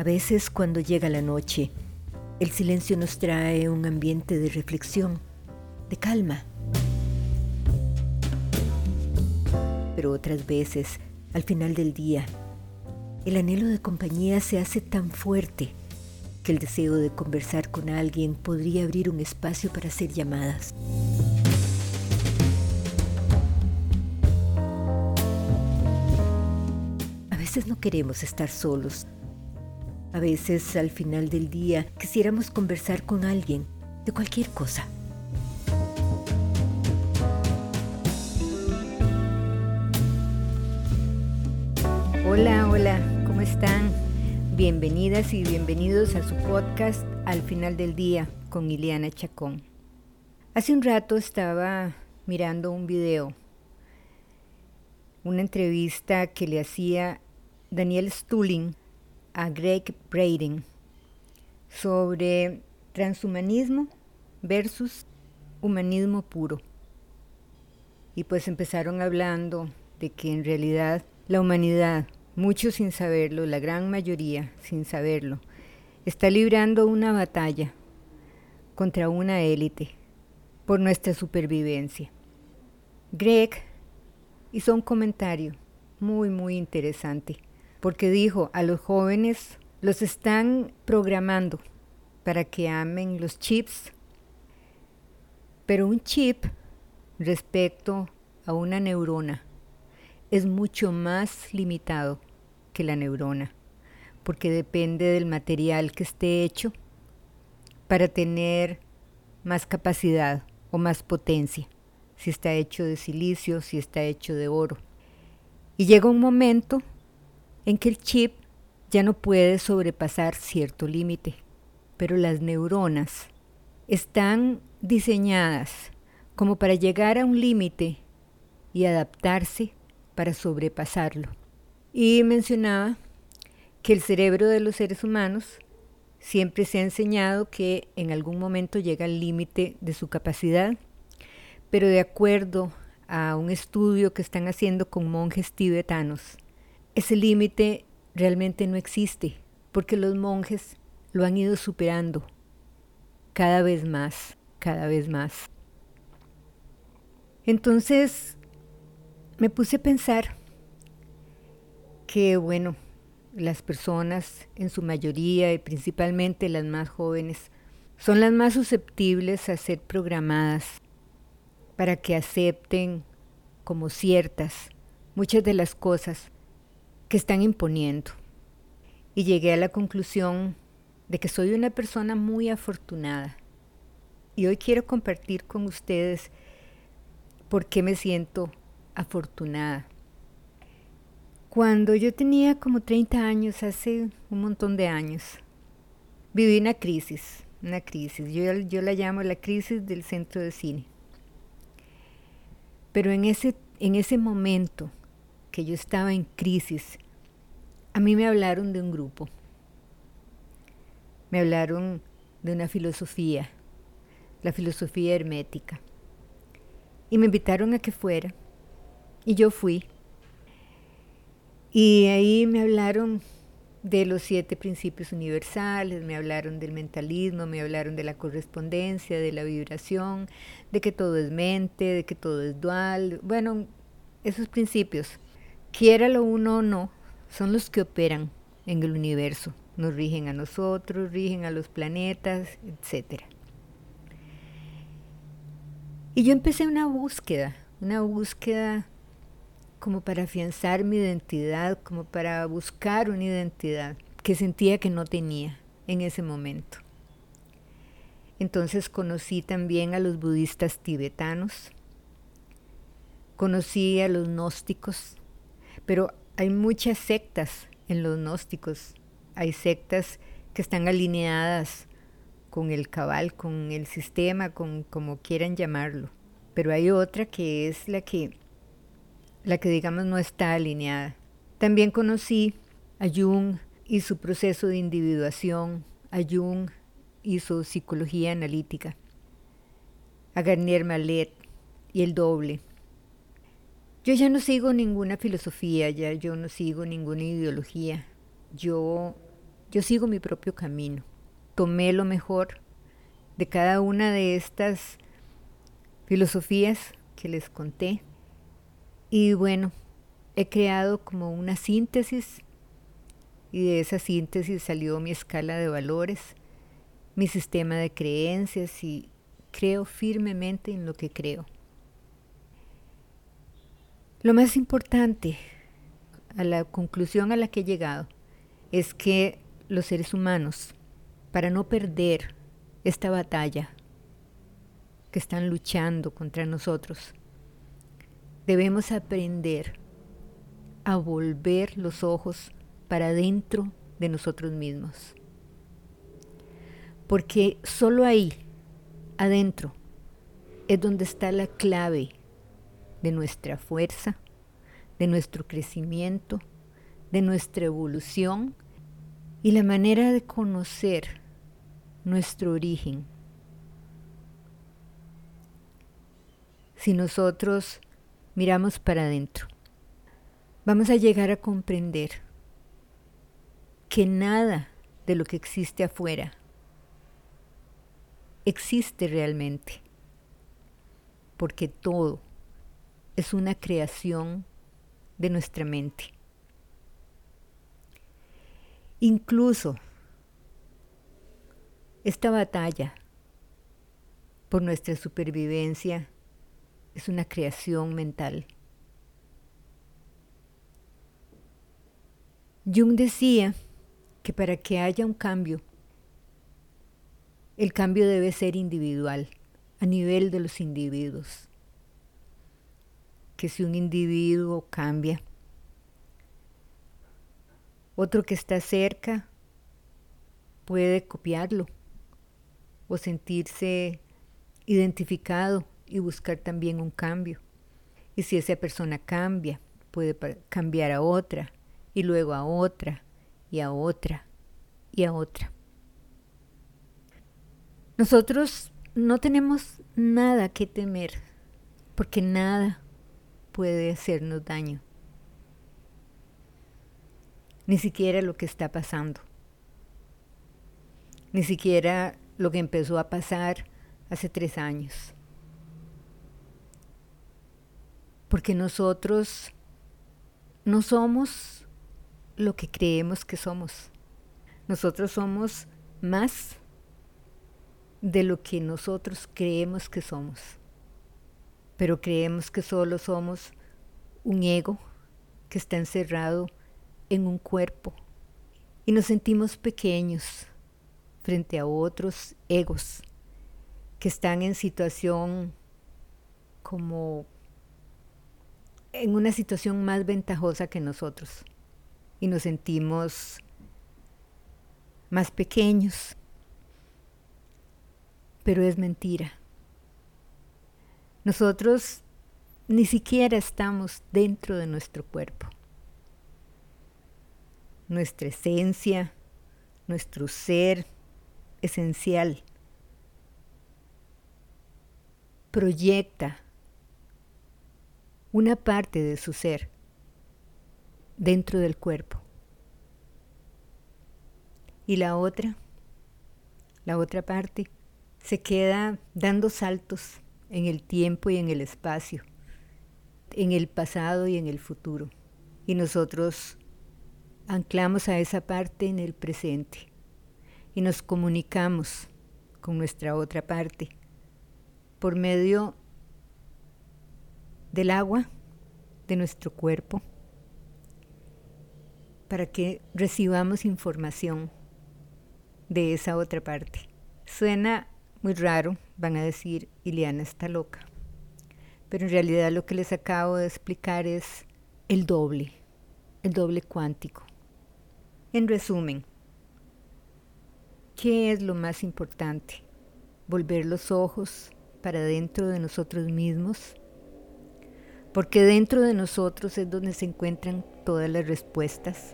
A veces cuando llega la noche, el silencio nos trae un ambiente de reflexión, de calma. Pero otras veces, al final del día, el anhelo de compañía se hace tan fuerte que el deseo de conversar con alguien podría abrir un espacio para hacer llamadas. A veces no queremos estar solos. A veces al final del día quisiéramos conversar con alguien de cualquier cosa. Hola, hola, ¿cómo están? Bienvenidas y bienvenidos a su podcast Al final del día con Ileana Chacón. Hace un rato estaba mirando un video, una entrevista que le hacía Daniel Stulin a Greg Braden sobre transhumanismo versus humanismo puro. Y pues empezaron hablando de que en realidad la humanidad muchos sin saberlo, la gran mayoría sin saberlo, está librando una batalla contra una élite por nuestra supervivencia. Greg hizo un comentario muy, muy interesante, porque dijo, a los jóvenes los están programando para que amen los chips, pero un chip respecto a una neurona es mucho más limitado que la neurona, porque depende del material que esté hecho para tener más capacidad o más potencia, si está hecho de silicio, si está hecho de oro. Y llega un momento en que el chip ya no puede sobrepasar cierto límite, pero las neuronas están diseñadas como para llegar a un límite y adaptarse para sobrepasarlo. Y mencionaba que el cerebro de los seres humanos siempre se ha enseñado que en algún momento llega al límite de su capacidad, pero de acuerdo a un estudio que están haciendo con monjes tibetanos, ese límite realmente no existe, porque los monjes lo han ido superando cada vez más, cada vez más. Entonces, me puse a pensar que, bueno, las personas en su mayoría y principalmente las más jóvenes son las más susceptibles a ser programadas para que acepten como ciertas muchas de las cosas que están imponiendo. Y llegué a la conclusión de que soy una persona muy afortunada. Y hoy quiero compartir con ustedes por qué me siento afortunada. Cuando yo tenía como 30 años, hace un montón de años, viví una crisis, una crisis. Yo, yo la llamo la crisis del centro de cine. Pero en ese, en ese momento que yo estaba en crisis, a mí me hablaron de un grupo. Me hablaron de una filosofía, la filosofía hermética. Y me invitaron a que fuera y yo fui. Y ahí me hablaron de los siete principios universales, me hablaron del mentalismo, me hablaron de la correspondencia, de la vibración, de que todo es mente, de que todo es dual. Bueno, esos principios, quiera lo uno o no, son los que operan en el universo, nos rigen a nosotros, rigen a los planetas, etc. Y yo empecé una búsqueda, una búsqueda como para afianzar mi identidad, como para buscar una identidad que sentía que no tenía en ese momento. Entonces conocí también a los budistas tibetanos, conocí a los gnósticos, pero hay muchas sectas en los gnósticos, hay sectas que están alineadas con el cabal, con el sistema, con como quieran llamarlo, pero hay otra que es la que la que digamos no está alineada. También conocí a Jung y su proceso de individuación, a Jung y su psicología analítica, a Garnier Mallet y el doble. Yo ya no sigo ninguna filosofía, ya yo no sigo ninguna ideología. Yo yo sigo mi propio camino. Tomé lo mejor de cada una de estas filosofías que les conté. Y bueno, he creado como una síntesis y de esa síntesis salió mi escala de valores, mi sistema de creencias y creo firmemente en lo que creo. Lo más importante, a la conclusión a la que he llegado, es que los seres humanos, para no perder esta batalla que están luchando contra nosotros, debemos aprender a volver los ojos para adentro de nosotros mismos. Porque solo ahí, adentro, es donde está la clave de nuestra fuerza, de nuestro crecimiento, de nuestra evolución y la manera de conocer nuestro origen. Si nosotros miramos para adentro, vamos a llegar a comprender que nada de lo que existe afuera existe realmente, porque todo es una creación de nuestra mente. Incluso esta batalla por nuestra supervivencia es una creación mental. Jung decía que para que haya un cambio, el cambio debe ser individual, a nivel de los individuos que si un individuo cambia, otro que está cerca puede copiarlo o sentirse identificado y buscar también un cambio. Y si esa persona cambia, puede cambiar a otra y luego a otra y a otra y a otra. Nosotros no tenemos nada que temer porque nada puede hacernos daño. Ni siquiera lo que está pasando. Ni siquiera lo que empezó a pasar hace tres años. Porque nosotros no somos lo que creemos que somos. Nosotros somos más de lo que nosotros creemos que somos pero creemos que solo somos un ego que está encerrado en un cuerpo y nos sentimos pequeños frente a otros egos que están en situación como en una situación más ventajosa que nosotros y nos sentimos más pequeños. Pero es mentira. Nosotros ni siquiera estamos dentro de nuestro cuerpo. Nuestra esencia, nuestro ser esencial, proyecta una parte de su ser dentro del cuerpo. Y la otra, la otra parte, se queda dando saltos en el tiempo y en el espacio, en el pasado y en el futuro. Y nosotros anclamos a esa parte en el presente y nos comunicamos con nuestra otra parte por medio del agua de nuestro cuerpo para que recibamos información de esa otra parte. Suena muy raro, van a decir, Ileana está loca. Pero en realidad lo que les acabo de explicar es el doble, el doble cuántico. En resumen, ¿qué es lo más importante? Volver los ojos para dentro de nosotros mismos, porque dentro de nosotros es donde se encuentran todas las respuestas.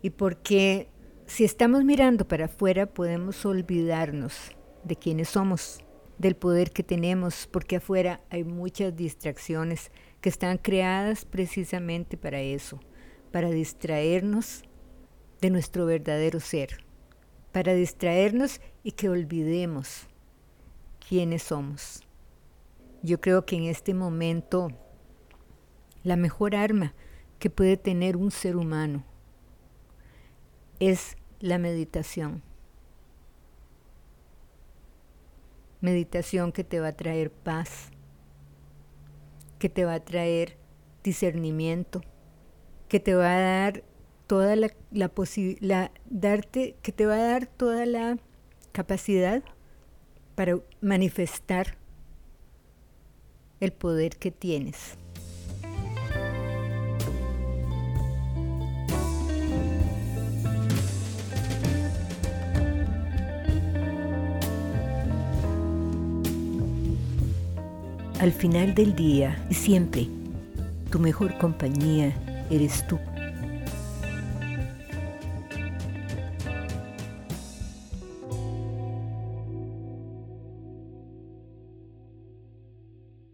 Y porque si estamos mirando para afuera podemos olvidarnos de quiénes somos, del poder que tenemos, porque afuera hay muchas distracciones que están creadas precisamente para eso, para distraernos de nuestro verdadero ser, para distraernos y que olvidemos quiénes somos. Yo creo que en este momento la mejor arma que puede tener un ser humano es la meditación. Meditación que te va a traer paz, que te va a traer discernimiento, que te va a dar toda la, la darte, que te va a dar toda la capacidad para manifestar el poder que tienes. Al final del día y siempre, tu mejor compañía eres tú.